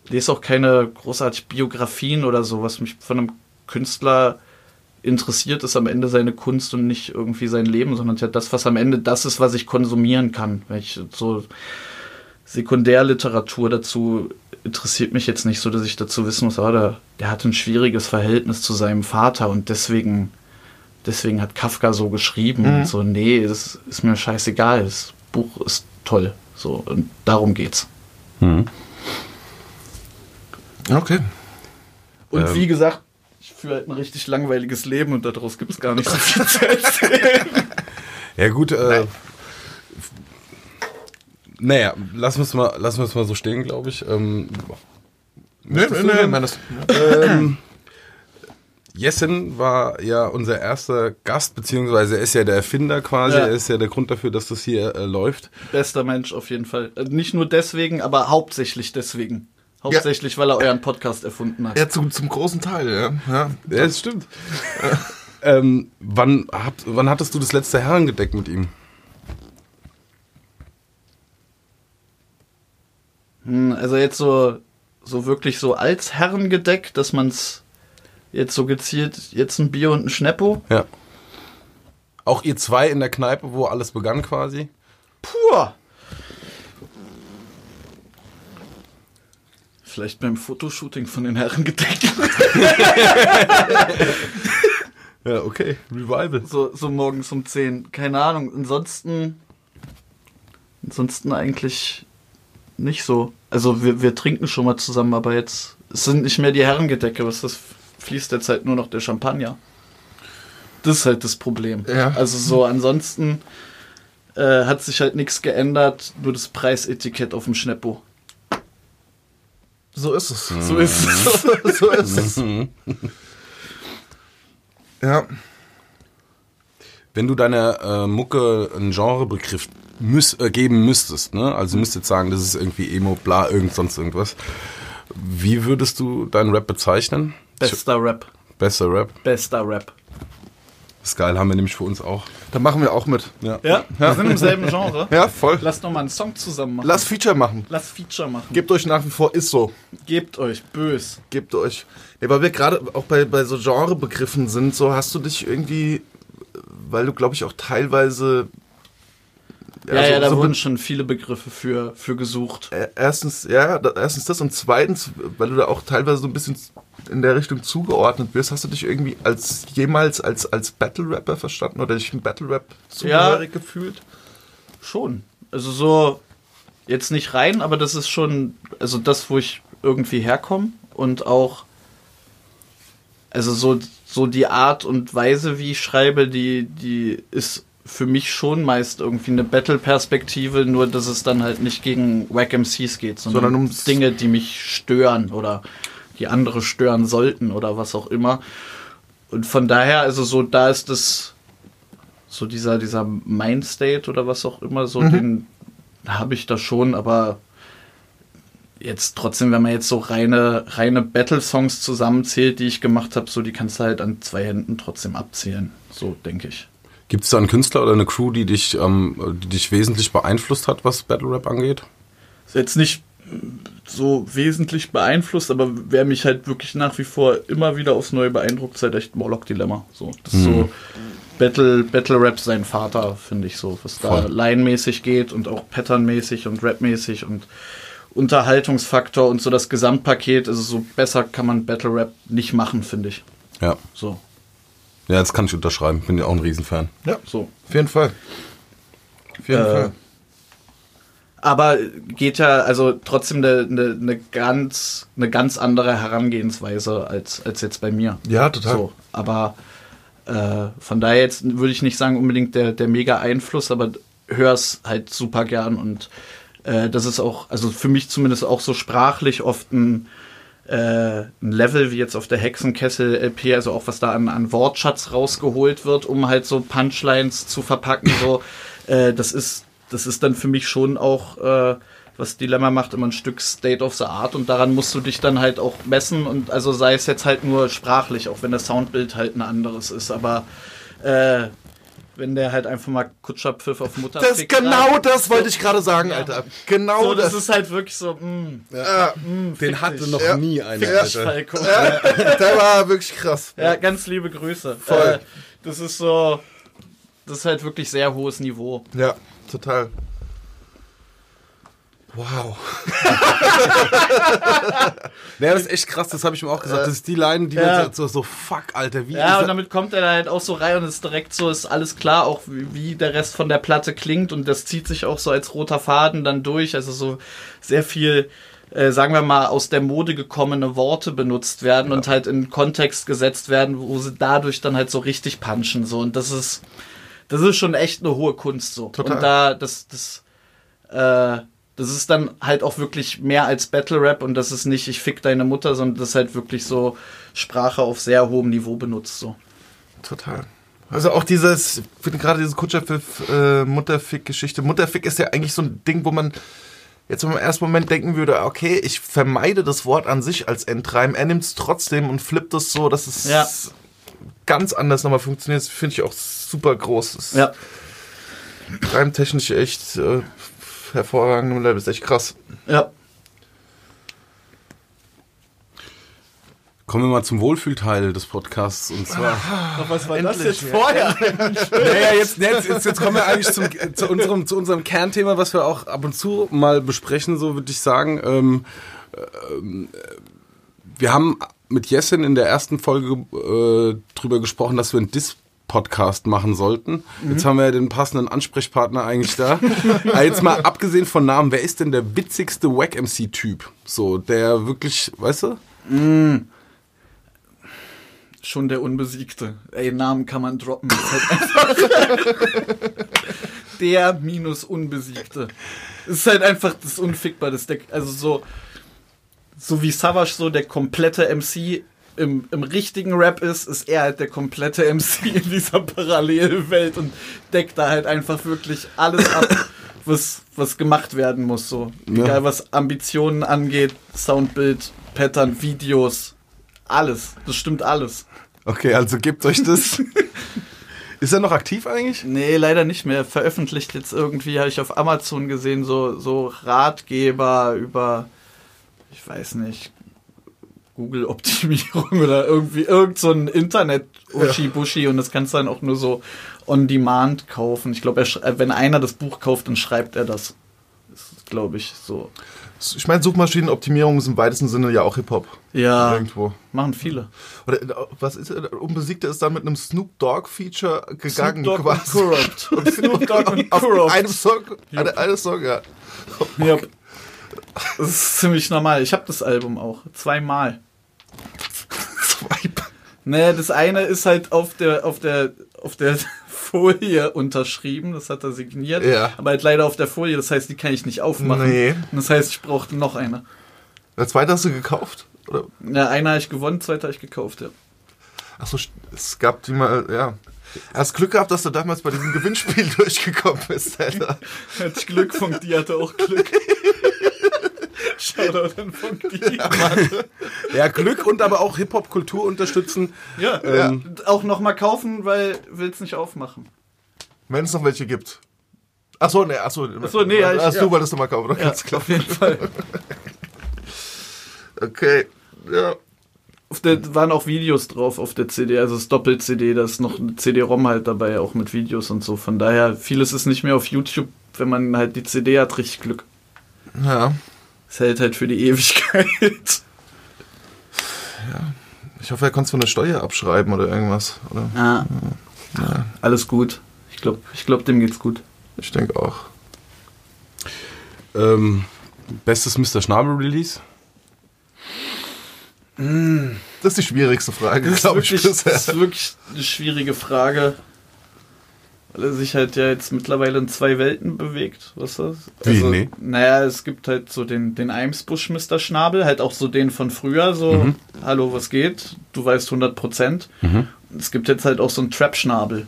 Ich lese auch keine großartig Biografien oder so, was mich von einem Künstler interessiert, ist am Ende seine Kunst und nicht irgendwie sein Leben, sondern ja das, was am Ende das ist, was ich konsumieren kann. Weil ich so Sekundärliteratur dazu interessiert mich jetzt nicht so, dass ich dazu wissen muss, oh, der, der hat ein schwieriges Verhältnis zu seinem Vater und deswegen, deswegen hat Kafka so geschrieben. Und so, nee, das ist mir scheißegal. Das Buch ist toll. So, und darum geht's. Okay. Und Ähm. wie gesagt, ich führe halt ein richtig langweiliges Leben und daraus gibt es gar nicht so viel zu erzählen. Ja gut, äh, naja, lassen wir es mal, lassen wir es mal so stehen, glaube ich. Ähm, Nee, nee, du nee, ähm, Jessen war ja unser erster Gast, beziehungsweise er ist ja der Erfinder quasi, Ja. er ist ja der Grund dafür, dass das hier äh, läuft. Bester Mensch auf jeden Fall. Äh, Nicht nur deswegen, aber hauptsächlich deswegen. Hauptsächlich, weil er euren Podcast erfunden hat. ja, zum, zum großen Teil, ja. ja. Ja, das stimmt. ähm, wann, habt, wann hattest du das letzte Herrengedeck mit ihm? Hm, Also jetzt so, so wirklich so als Herrengedeck, dass man es jetzt so gezielt, jetzt ein Bier und ein Schneppo. Ja. Auch ihr zwei in der Kneipe, wo alles begann quasi? Puh! Vielleicht beim Fotoshooting von den Herrengedecken. Ja, okay. Revival. So, so morgens um 10. Keine Ahnung. Ansonsten. Ansonsten eigentlich nicht so. Also wir, wir trinken schon mal zusammen, aber jetzt. Es sind nicht mehr die Herrengedecke, was das fließt derzeit nur noch der Champagner. Das ist halt das Problem. Ja. Also so ansonsten äh, hat sich halt nichts geändert, nur das Preisetikett auf dem Schneppo. So ist es. So ist es. so ist es. Ja. Wenn du deiner äh, Mucke einen Genrebegriff müß, äh, geben müsstest, ne? also müsstest sagen, das ist irgendwie Emo, bla, irgend sonst irgendwas. Wie würdest du deinen Rap bezeichnen? Bester Rap. Bester Rap. Bester Rap. Das geil haben wir nämlich für uns auch. Da machen wir auch mit. Ja. Ja, wir sind im selben Genre. Ja, voll. Lass noch mal einen Song zusammen machen. Lass Feature machen. Lass Feature machen. Gebt euch nach wie vor, ist so. Gebt euch bös. Gebt euch. Ja, weil wir gerade auch bei, bei so Genrebegriffen sind, so hast du dich irgendwie, weil du, glaube ich, auch teilweise. Ja, ja, so- da so wurden schon viele Begriffe für, für gesucht. Äh, Erstens, ja, erstens das und zweitens, weil du da auch teilweise so ein bisschen in der Richtung zugeordnet wirst, hast du dich irgendwie als jemals als, als Battle Rapper verstanden oder dich im Battle Rap zugehörig gefühlt? Schon. Also so, jetzt nicht rein, aber das ist schon, also das, wo ich irgendwie herkomme und auch, also so, so die Art und Weise, wie ich schreibe, die, die ist für mich schon meist irgendwie eine Battle-Perspektive, nur dass es dann halt nicht gegen Wack MCs geht, sondern, Sondern um Dinge, die mich stören oder die andere stören sollten oder was auch immer. Und von daher, also so, da ist das, so dieser, dieser Mindstate oder was auch immer, so den habe ich da schon, aber jetzt trotzdem, wenn man jetzt so reine, reine Battle-Songs zusammenzählt, die ich gemacht habe, so die kannst du halt an zwei Händen trotzdem abzählen. So denke ich. Gibt es da einen Künstler oder eine Crew, die dich, ähm, die dich wesentlich beeinflusst hat, was Battle Rap angeht? Ist jetzt nicht so wesentlich beeinflusst, aber wer mich halt wirklich nach wie vor immer wieder aufs Neue beeindruckt, ist halt echt Morlock Dilemma. So, das ist so Battle, Battle Rap sein Vater, finde ich so, was da line-mäßig geht und auch Pattern-mäßig und Rap-mäßig und Unterhaltungsfaktor und so das Gesamtpaket. Also so besser kann man Battle Rap nicht machen, finde ich. Ja. So, Ja, das kann ich unterschreiben. Bin ja auch ein Riesenfan. Ja, so. auf jeden Fall. Auf jeden Äh, Fall. Aber geht ja also trotzdem eine, eine, eine, ganz, eine ganz andere Herangehensweise als, als jetzt bei mir. Ja, total. So, aber äh, von daher jetzt würde ich nicht sagen unbedingt der, der mega Einfluss, aber hör's halt super gern und äh, das ist auch, also für mich zumindest auch so sprachlich oft ein, äh, ein Level wie jetzt auf der Hexenkessel-LP, also auch was da an, an Wortschatz rausgeholt wird, um halt so Punchlines zu verpacken, so, äh, das ist, das ist dann für mich schon auch, äh, was Dilemma macht, immer ein Stück State of the Art und daran musst du dich dann halt auch messen und also sei es jetzt halt nur sprachlich, auch wenn das Soundbild halt ein anderes ist, aber äh, wenn der halt einfach mal Kutscherpfiff auf Mutter Das genau das wollte ich gerade sagen, Alter. Genau so, das. das. ist halt wirklich so, mh, ja, mh, Den fick hatte dich. noch Ja. nie einer. Alter. Falco. der war wirklich krass. Ja, ganz liebe Grüße. Voll. Äh, das ist so, das ist halt wirklich sehr hohes Niveau. Ja, total. Wow. Ja, das ist echt krass, das habe ich mir auch gesagt. Das ist die Line, die Ja. man so, so, fuck, Alter, wie Ja, ist und damit kommt er da halt auch so rein und ist direkt so, ist alles klar, auch wie, wie der Rest von der Platte klingt und das zieht sich auch so als roter Faden dann durch. Also so sehr viel, äh, sagen wir mal, aus der Mode gekommene Worte benutzt werden und halt in Kontext gesetzt werden, wo sie dadurch dann halt so richtig punchen. So. Und das ist, das ist schon echt eine hohe Kunst so. Total. Und da, das, das, äh, das ist dann halt auch wirklich mehr als Battle Rap und das ist nicht, ich fick deine Mutter, sondern das ist halt wirklich so Sprache auf sehr hohem Niveau benutzt. So. Total. Also auch dieses, ich finde gerade diese Kutscherpfiff, äh, Mutterfick-Geschichte. Mutterfick ist ja eigentlich so ein Ding, wo man jetzt im ersten Moment denken würde, okay, ich vermeide das Wort an sich als Endreim. Er nimmt es trotzdem und flippt es so, dass es Ja. ganz anders nochmal funktioniert. Das finde ich auch super groß. Das ist Ja. reimtechnisch echt äh, hervorragend und ist echt krass. Ja. Kommen wir mal zum Wohlfühlteil des Podcasts. Und zwar. was war das jetzt vorher? naja, jetzt, jetzt, jetzt, jetzt kommen wir eigentlich zum, zu, unserem, zu unserem Kernthema, was wir auch ab und zu mal besprechen, so würde ich sagen. Ähm, ähm, wir haben mit Jessin in der ersten Folge äh, drüber gesprochen, dass wir einen Dis-Podcast machen sollten. Jetzt haben wir ja den passenden Ansprechpartner eigentlich da. Jetzt mal abgesehen von Namen, wer ist denn der witzigste Wack-MC-Typ? So, der wirklich, weißt du? Schon der Unbesiegte. Ey, Namen kann man droppen. Der minus Unbesiegte. Es ist halt einfach das Unfickbar. Das der, also so, so wie Savage so der komplette MC im, im richtigen Rap ist, ist er halt der komplette MC in dieser Parallelwelt und deckt da halt einfach wirklich alles ab, was, was gemacht werden muss. So. Ja. Egal was Ambitionen angeht, Soundbild, Pattern, Videos, alles. Das stimmt alles. Okay, also gebt euch das. Ist er noch aktiv eigentlich? Nee, leider nicht mehr. Veröffentlicht jetzt irgendwie, habe ich auf Amazon gesehen, so, so Ratgeber über, ich weiß nicht, Google-Optimierung oder irgendwie irgend so ein Internet-Uschi-Buschi und das kannst du dann auch nur so on demand kaufen. Ich glaube, wenn einer das Buch kauft, dann schreibt er das. Das ist, glaube ich, so. Ich meine, Suchmaschinenoptimierung ist im weitesten Sinne ja auch Hip-Hop. Ja, Irgendwo. machen viele. Oder äh, was ist äh, Unbesiegte ist dann mit einem Snoop Dogg Feature gegangen Snoop Dogg und quasi. Corrupt. Snoop Dogg und Auf Corrupt. einem Song, eine, eine Song, ja. Ja. Das ist ziemlich normal. Ich habe das Album auch. Zweimal. Zwei. Nee, das eine ist halt auf der, auf der, auf der Folie unterschrieben, das hat er signiert. Ja. Aber halt leider auf der Folie, das heißt, die kann ich nicht aufmachen. Nee. Und das heißt, ich brauchte noch eine. Der zweite hast du gekauft? Oder? Ja, eine habe ich gewonnen, zweite habe ich gekauft, ja. Achso, es gab die mal, ja. Hast Glück gehabt, dass du damals bei diesem Gewinnspiel durchgekommen bist, Alter. Hatte ich Glück, Funk die hatte auch Glück. Shoutout an Funk die. Ja, Glück und aber auch Hip-Hop-Kultur unterstützen. Ja, Ähm, auch nochmal kaufen, weil will's nicht aufmachen. Wenn es noch welche gibt. Achso, nee, achso. Ach so, nee, ja, ich- Ach, ja. du wolltest nochmal kaufen, oder? Ja, Ganz klar. auf jeden Fall. Okay, ja. Auf der waren auch Videos drauf auf der CD, also das Doppel-CD, da ist noch eine CD-ROM halt dabei, auch mit Videos und so. Von daher, vieles ist nicht mehr auf YouTube, wenn man halt die CD hat, richtig Glück. Ja. Es hält halt für die Ewigkeit. Ich hoffe, er konnte so eine Steuer abschreiben oder irgendwas. Oder? Ah. Alles gut. Ich glaube, ich glaub, dem geht's gut. Ich denke auch. Ähm, bestes Mr. Schnabel Release? Das ist die schwierigste Frage, glaube ich, wirklich, bisher. das ist wirklich eine schwierige Frage. Weil er sich halt ja jetzt mittlerweile in zwei Welten bewegt. Was das? Also, Wie? Nee. Naja, es gibt halt so den, den Eimsbusch Mr. Schnabel, halt auch so den von früher, so, Mhm. hallo, was geht? Du weißt 100 Prozent. Es gibt jetzt halt auch so einen Trap-Schnabel.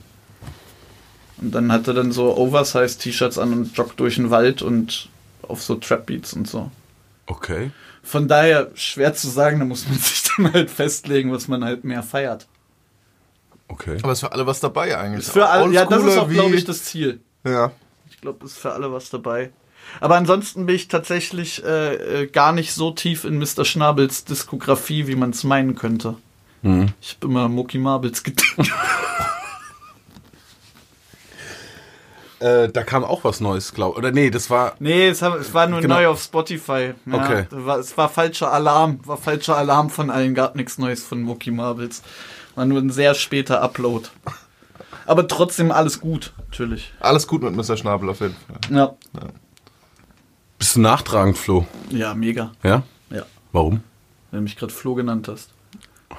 Und dann hat er dann so Oversize-T-Shirts an und joggt durch den Wald und auf so Trap-Beats und so. Okay. Von daher schwer zu sagen, da muss man sich dann halt festlegen, was man halt mehr feiert. Okay. Aber ist für alle was dabei eigentlich. Ist für alle, ja, das ist auch, glaube ich, das Ziel. Ja. Ich glaube, ist für alle was dabei. Aber ansonsten bin ich tatsächlich äh, äh, gar nicht so tief in Mr. Schnabels Diskografie, wie man es meinen könnte. Mhm. Ich habe immer Mucki Marbles gedacht. Äh, da kam auch was Neues, glaube Oder nee, das war. nee, es, hab, es war nur Genau. neu auf Spotify. Ja, Okay. War, es war falscher Alarm. War falscher Alarm von allen. Gab nichts Neues von Mucki Marbles. War nur ein sehr später Upload. Aber trotzdem alles gut, natürlich. Alles gut mit Mr. Schnabel auf jeden Fall. Ja, Bist du nachtragend, Flo? ja mega. Ja? Ja. Warum? Wenn du mich gerade Flo genannt hast.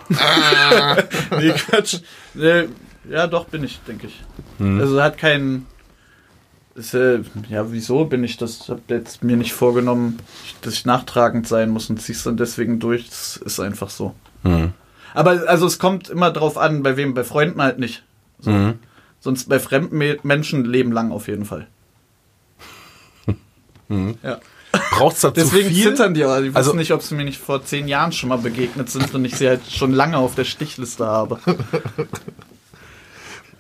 nee, Quatsch. Nee, ja, doch, bin ich, denke ich. Also hat keinen. Ist, äh, ja, wieso bin ich das? Hab jetzt mir nicht vorgenommen, dass ich nachtragend sein muss und zieh's dann deswegen durch. Das ist einfach so. Mhm. Aber also es kommt immer drauf an, bei wem, bei Freunden halt nicht. So. Mhm. Sonst bei fremden Me Menschen leben lang auf jeden Fall. Ja. Braucht's da Deswegen zu viel? zittern die aber. Wissen Also- nicht, ob sie mir nicht vor zehn Jahren schon mal begegnet sind und ich sie halt schon lange auf der Stichliste habe.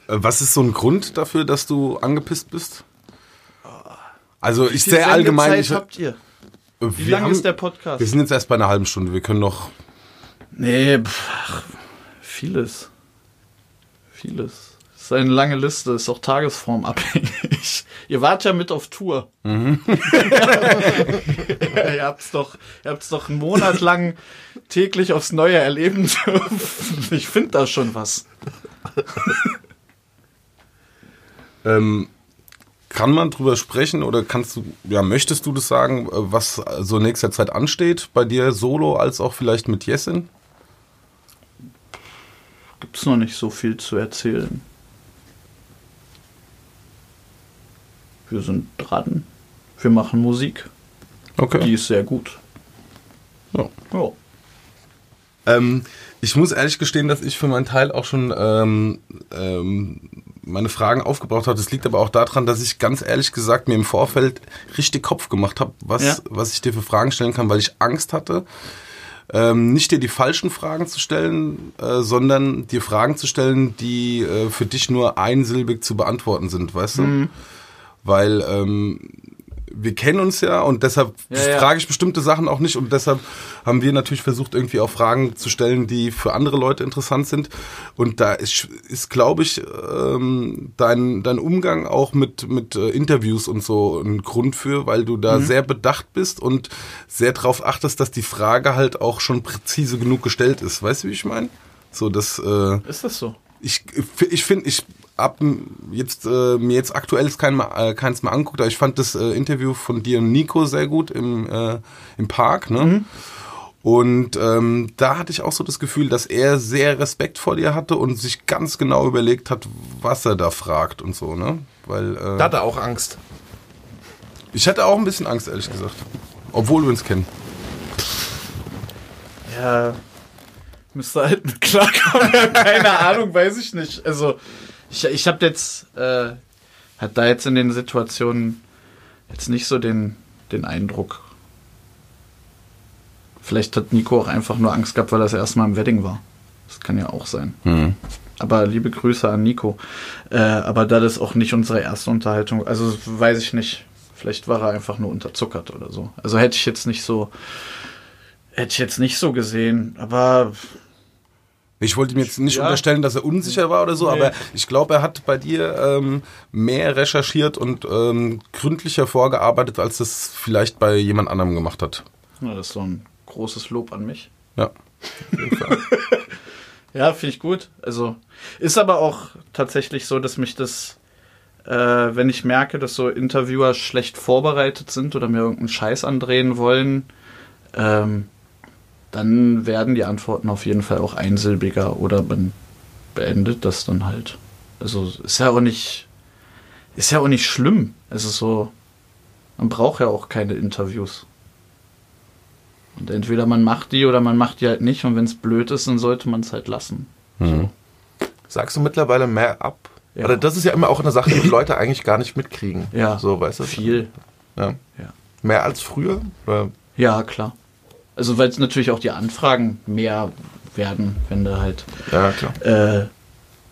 Äh, Was ist so ein Grund dafür, dass du angepisst bist? Also ich sehr allgemein. Zeit Ich, habt ihr? äh, Wie wir lang haben- ist der Podcast? Wir sind jetzt erst bei einer halben Stunde. Wir können noch. Nee, pff, vieles. Vieles. Das ist eine lange Liste, ist auch tagesformabhängig. Ihr wart ja mit auf Tour. Mhm. ja, ihr habt's doch, ihr habt's doch einen Monat lang täglich aufs Neue erleben dürfen. Ich finde da schon was. Ähm, kann man drüber sprechen oder kannst du, ja, möchtest du das sagen, äh, was so in nächster Zeit ansteht bei dir solo als auch vielleicht mit Jessin? Gibt's noch nicht so viel zu erzählen. Wir sind dran. Wir machen Musik. Die Okay. ist sehr gut. Ja. Ja. Ähm, ich muss ehrlich gestehen, dass ich für meinen Teil auch schon ähm, ähm, meine Fragen aufgebraucht habe. Das liegt aber auch daran, dass ich ganz ehrlich gesagt mir im Vorfeld richtig Kopf gemacht habe, was, Ja. was ich dir für Fragen stellen kann, weil ich Angst hatte, ähm, nicht dir die falschen Fragen zu stellen, äh, sondern dir Fragen zu stellen, die äh, für dich nur einsilbig zu beantworten sind, weißt du? Weil ähm, wir kennen uns ja und deshalb Ja, ja. frage ich bestimmte Sachen auch nicht und deshalb haben wir natürlich versucht, irgendwie auch Fragen zu stellen, die für andere Leute interessant sind. Und da ist, ist glaube ich, ähm, dein, dein Umgang auch mit, mit äh, Interviews und so ein Grund für, weil du da sehr bedacht bist und sehr darauf achtest, dass die Frage halt auch schon präzise genug gestellt ist. Weißt du, wie ich meine? So, das, äh, Ist das so? ich, ich finde, ich hab jetzt äh, mir jetzt aktuell kein, äh, keins mehr angeguckt, aber ich fand das äh, Interview von dir und Nico sehr gut im, äh, im Park, ne? Und ähm, da hatte ich auch so das Gefühl, dass er sehr Respekt vor dir hatte und sich ganz genau überlegt hat, was er da fragt und so, ne? Weil äh, Da hat er auch Angst. ich hatte auch ein bisschen Angst, ehrlich gesagt. Obwohl wir uns kennen. Ja, müsste halt klarkommen. Keine Ahnung, weiß ich nicht. Also, ich, ich habe jetzt, äh, hat da jetzt in den Situationen jetzt nicht so den, den Eindruck. Vielleicht hat Nico auch einfach nur Angst gehabt, weil er das erste Mal im Wedding war. Das kann ja auch sein. Aber liebe Grüße an Nico. Äh, aber da das auch nicht unsere erste Unterhaltung, also weiß ich nicht. Vielleicht war er einfach nur unterzuckert oder so. Also hätte ich jetzt nicht so, hätte ich jetzt nicht so gesehen. Aber Ich wollte ihm jetzt nicht Ja. unterstellen, dass er unsicher war oder so, Nee. aber ich glaube, er hat bei dir ähm, mehr recherchiert und ähm, gründlicher vorgearbeitet, als es vielleicht bei jemand anderem gemacht hat. ja, das ist so ein großes Lob an mich. Ja. Ja, finde ich gut. Also ist aber auch tatsächlich so, dass mich das äh, wenn ich merke, dass so Interviewer schlecht vorbereitet sind oder mir irgendeinen Scheiß andrehen wollen, ähm, dann werden die Antworten auf jeden Fall auch einsilbiger oder man beendet das dann halt. Also ist ja auch nicht, ist ja auch nicht schlimm. Es ist so, man braucht ja auch keine Interviews. Und entweder man macht die oder man macht die halt nicht. Und wenn es blöd ist, dann sollte man es halt lassen. Mhm. Sagst du mittlerweile mehr ab? Ja. Oder das ist ja immer auch eine Sache, die Leute eigentlich gar nicht mitkriegen. Ja. So, weißt du? Viel. Ja. Ja. Mehr als früher? Oder? Ja, klar. Also weil es natürlich auch die Anfragen mehr werden, wenn da halt Ja, klar. äh,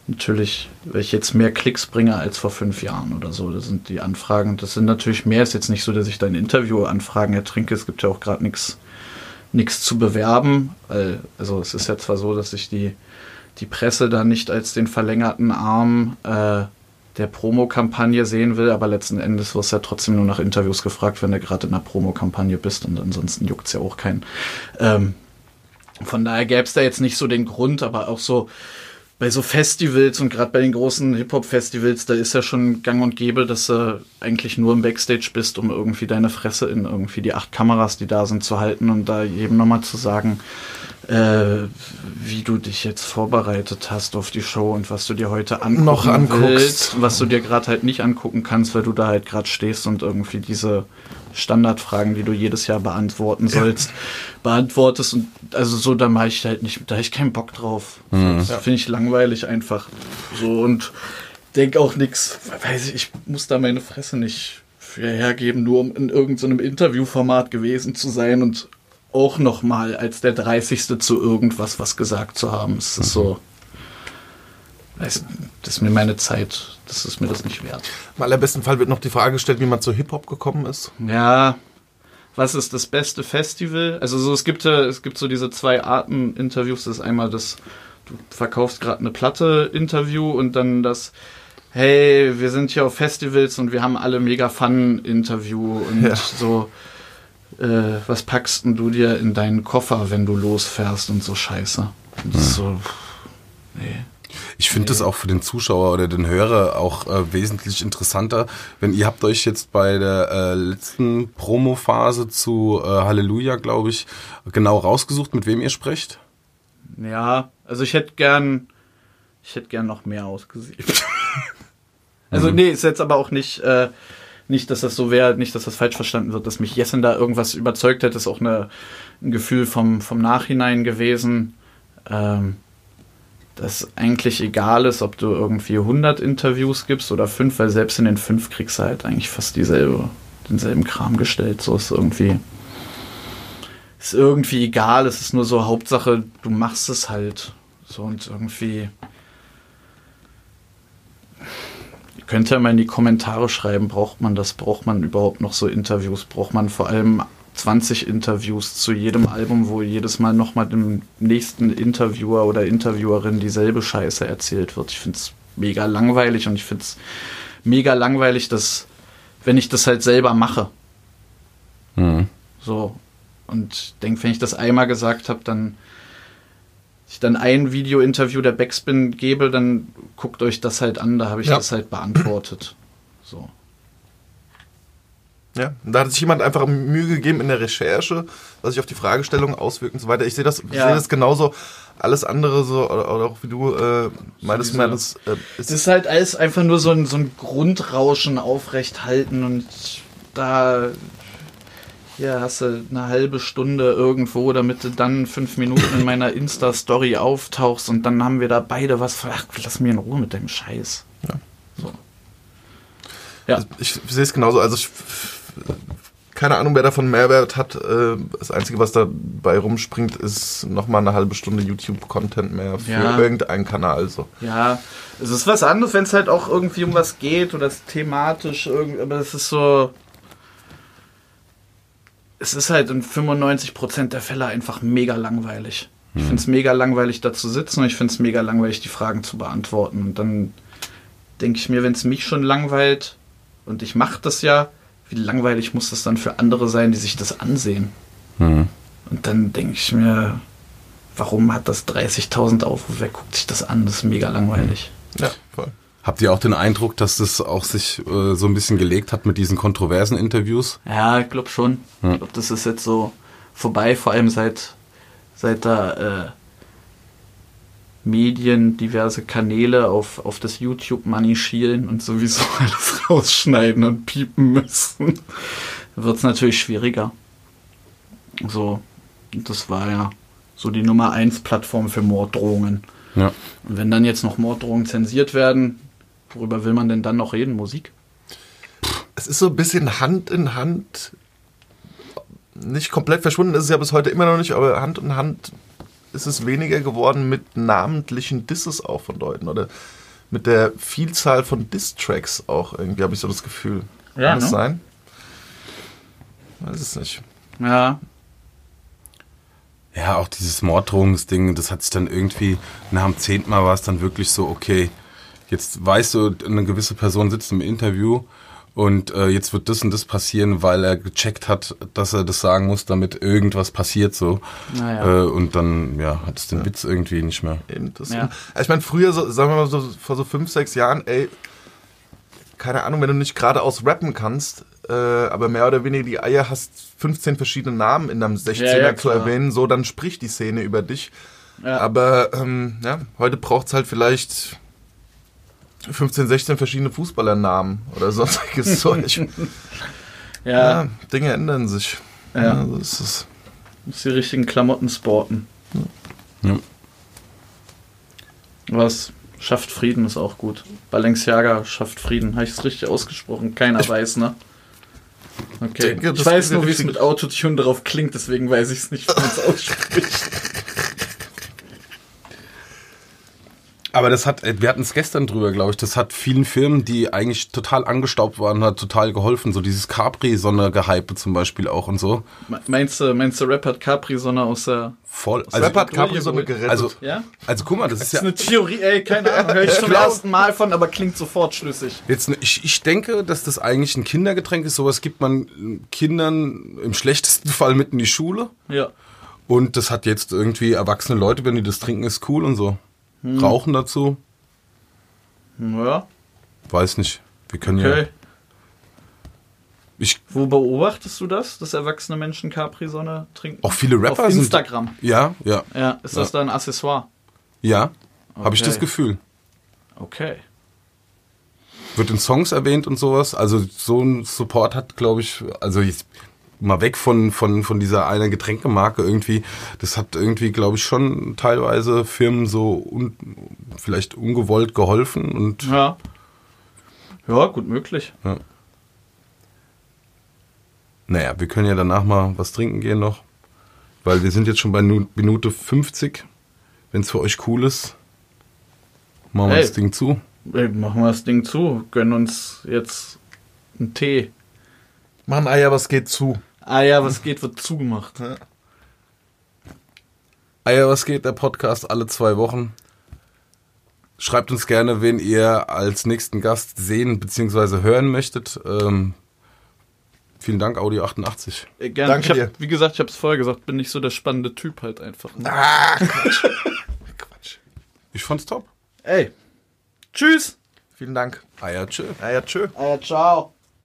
natürlich, wenn ich jetzt mehr Klicks bringe als vor fünf Jahren oder so, das sind die Anfragen, das sind natürlich mehr, ist jetzt nicht so, dass ich da in Interview-Anfragen ertrinke, es gibt ja auch gerade nichts nichts zu bewerben. Weil, Also es ist ja zwar so, dass ich die, die Presse da nicht als den verlängerten Arm äh, der Promokampagne sehen will, aber letzten Endes wirst du ja trotzdem nur nach Interviews gefragt, wenn du gerade in einer Promokampagne bist und ansonsten juckt es ja auch keinen. Ähm, von daher gäbe es da jetzt nicht so den Grund, aber auch so bei so Festivals und gerade bei den großen Hip-Hop-Festivals, da ist ja schon gang und gäbe, dass du eigentlich nur im Backstage bist, um irgendwie deine Fresse in irgendwie die acht Kameras, die da sind, zu halten und da jedem nochmal zu sagen, äh, wie du dich jetzt vorbereitet hast auf die Show und was du dir heute angucken Noch anguckst. willst, was du dir gerade halt nicht angucken kannst, weil du da halt gerade stehst und irgendwie diese Standardfragen, die du jedes Jahr beantworten sollst, beantwortest und also so, da mache ich halt nicht, da habe ich keinen Bock drauf. Das finde ich langweilig einfach. So und denk auch nichts, weiß ich, ich muss da meine Fresse nicht für hergeben, nur um in irgendeinem Interviewformat gewesen zu sein und auch noch mal als der 30. zu irgendwas was gesagt zu haben. Es ist so, weiß, das ist mir meine Zeit, das ist mir das nicht wert. Im allerbesten Fall wird noch die Frage gestellt, wie man zu Hip-Hop gekommen ist. Ja, was ist das beste Festival? Also so, es gibt es gibt so diese zwei Arten Interviews. Das ist einmal das, du verkaufst gerade eine Platte Interview und dann das, hey, wir sind hier auf Festivals und wir haben alle mega Fun Interview und Ja. so, äh, was packst denn du dir in deinen Koffer, wenn du losfährst und so Scheiße. Und das ist so, nee. Ich finde das auch für den Zuschauer oder den Hörer auch äh, wesentlich interessanter, wenn ihr habt euch jetzt bei der äh, letzten Promophase zu äh, Halleluja, glaube ich, genau rausgesucht, mit wem ihr sprecht. Ja, also ich hätte gern, ich hätte gern noch mehr ausgesiebt. also nee, ist jetzt aber auch nicht, äh, nicht, dass das so wäre, nicht, dass das falsch verstanden wird, dass mich Jessen da irgendwas überzeugt hätte, ist auch eine, ein Gefühl vom, vom Nachhinein gewesen, ähm, dass eigentlich egal ist, ob du irgendwie 100 Interviews gibst oder 5, weil selbst in den 5 kriegst du halt eigentlich fast dieselbe, denselben Kram gestellt, so ist irgendwie ist irgendwie egal, es ist nur so Hauptsache, du machst es halt. So und irgendwie. Ihr könnt ja mal in die Kommentare schreiben, braucht man das, braucht man überhaupt noch so Interviews, braucht man vor allem 20 Interviews zu jedem Album, wo jedes Mal nochmal dem nächsten Interviewer oder Interviewerin dieselbe Scheiße erzählt wird. Ich finde es mega langweilig und ich finde es mega langweilig, dass, wenn ich das halt selber mache, Mhm. so. Und denke, wenn ich das einmal gesagt habe, dann ich dann ein Video-Interview der Backspin gebe, dann guckt euch das halt an, da habe ich Ja. das halt beantwortet. So. Ja, da hat sich jemand einfach Mühe gegeben in der Recherche, was sich auf die Fragestellung auswirkt und so weiter. Ich sehe das, ich Ja. sehe das genauso. Alles andere so, oder, oder auch wie du äh, meintest, diese- meintest, äh, Es ist, ist halt alles einfach nur so ein, so ein Grundrauschen aufrecht halten und da hier hast du eine halbe Stunde irgendwo, damit du dann fünf Minuten in meiner Insta-Story auftauchst und dann haben wir da beide was. Ach, lass mir in Ruhe mit deinem Scheiß. Ja. So. Ja. ich sehe es genauso. Also ich, keine Ahnung, wer davon Mehrwert hat. Äh, das Einzige, was dabei rumspringt, ist nochmal eine halbe Stunde YouTube-Content mehr für Ja. irgendeinen Kanal. So. Ja, es ist was anderes, wenn es halt auch irgendwie um was geht oder es thematisch irgendwie, aber es ist so. Es ist halt in 95% der Fälle einfach mega langweilig. Ich finde es mega langweilig, da zu sitzen und ich finde es mega langweilig, die Fragen zu beantworten. Und dann denke ich mir, wenn es mich schon langweilt und ich mache das ja, wie langweilig muss das dann für andere sein, die sich das ansehen? Mhm. Und dann denke ich mir, warum hat das 30.000 Aufrufe? Wer guckt sich das an? Das ist mega langweilig. Ja. Habt ihr auch den Eindruck, dass das auch sich äh, so ein bisschen gelegt hat mit diesen kontroversen Interviews? Ja, ich glaube schon. Ich glaube, das ist jetzt so vorbei, vor allem seit, seit da äh, Medien, diverse Kanäle auf, auf das YouTube-Money schielen und sowieso alles rausschneiden und piepen müssen, wird es natürlich schwieriger. So, das war ja so die Nummer 1 Plattform für Morddrohungen. Ja. Und wenn dann jetzt noch Morddrohungen zensiert werden, worüber will man denn dann noch reden? Musik? Es ist so ein bisschen Hand in Hand, nicht komplett verschwunden, ist es ja bis heute immer noch nicht, aber Hand in Hand ist es weniger geworden mit namentlichen Disses auch von Leuten oder mit der Vielzahl von Diss-Tracks auch irgendwie, habe ich so das Gefühl. Ja, Kann das ne? sein? Weiß es nicht. Ja, Ja, auch dieses Morddrohungsding, das hat sich dann irgendwie, nach dem zehnten Mal war es dann wirklich so, okay, jetzt weißt du, eine gewisse Person sitzt im Interview und äh, jetzt wird das und das passieren, weil er gecheckt hat, dass er das sagen muss, damit irgendwas passiert so. Naja. Äh, und dann, ja, hat es den Witz irgendwie nicht mehr. Eben das Ja. Also ich meine, früher, so, sagen wir mal so, vor so fünf, sechs Jahren, ey, keine Ahnung, wenn du nicht geradeaus rappen kannst, äh, aber mehr oder weniger die Eier hast, 15 verschiedene Namen in deinem 16er Ja, ja, zu erwähnen, so, dann spricht die Szene über dich. Ja. Aber ähm, ja, heute braucht es halt vielleicht 15, 16 verschiedene Fußballernamen oder sonstiges Zeug. ja, Ja, Dinge ändern sich. Ja. so ist es. muss die richtigen Klamotten sporten. Ja. Was schafft Frieden ist auch gut. Balenciaga schafft Frieden. Habe ich es richtig ausgesprochen? Keiner weiß, ne? Okay. denke, ich weiß nur, wie es mit Autotune drauf klingt, deswegen weiß ich es nicht, wie man es ausspricht. Aber das hat, wir hatten es gestern drüber, glaube ich, das hat vielen Firmen, die eigentlich total angestaubt waren, hat total geholfen. So dieses Capri-Sonne-Gehype zum Beispiel auch und so. Me- Meinst du, meinst du, Rap hat Capri-Sonne aus der... Voll. Also, Rap hat Patrouille Capri so eine geholt. gerettet. also, Ja? also guck mal, das ist Das ja ist eine Theorie, ey, keine Ahnung, höre ich zum ersten Mal von, aber klingt sofort schlüssig. Jetzt, ich, ich denke, dass das eigentlich ein Kindergetränk ist. Sowas gibt man Kindern im schlechtesten Fall mit in die Schule. Ja. Und das hat jetzt irgendwie erwachsene Leute, wenn die das trinken, ist cool und so. Hm. Rauchen dazu, Ja, weiß nicht. Wir können ja. okay. Ich, Wo beobachtest du das, dass erwachsene Menschen Capri-Sonne trinken? auch viele Rapper Auf sind. Instagram. Ja, ja, Ja, ist das Ja. dann ein Accessoire? ja. Habe ich Okay. das Gefühl. Okay. Wird in Songs erwähnt und sowas. Also so ein Support hat, glaube ich, also jetzt mal weg von, von, von dieser einer Getränkemarke irgendwie, das hat irgendwie, glaube ich, schon teilweise Firmen so un, vielleicht ungewollt geholfen und Ja. Ja, gut möglich. naja, wir können ja danach mal was trinken gehen noch, weil wir sind jetzt schon bei Nu- Minute 50. Wenn es für euch cool ist, machen wir Hey. das Ding zu. Ey, machen wir das Ding zu. Gönnen uns jetzt einen Tee. Mann, Eier, was geht zu? Ah ja, was geht, wird zugemacht. Eier, was geht? Der Podcast alle zwei Wochen. Schreibt uns gerne, wen ihr als nächsten Gast sehen bzw. hören möchtet. Ähm, vielen Dank, Audio 88. Äh, gerne. Danke ich hab, dir. Wie gesagt, ich habe es vorher gesagt, bin nicht so der spannende Typ halt einfach. Ne? Ah, Quatsch. Quatsch. Ich fand's top. Ey. Tschüss. Vielen Dank. Eier, tschö. Eier, tschö. Ah ja, ciao.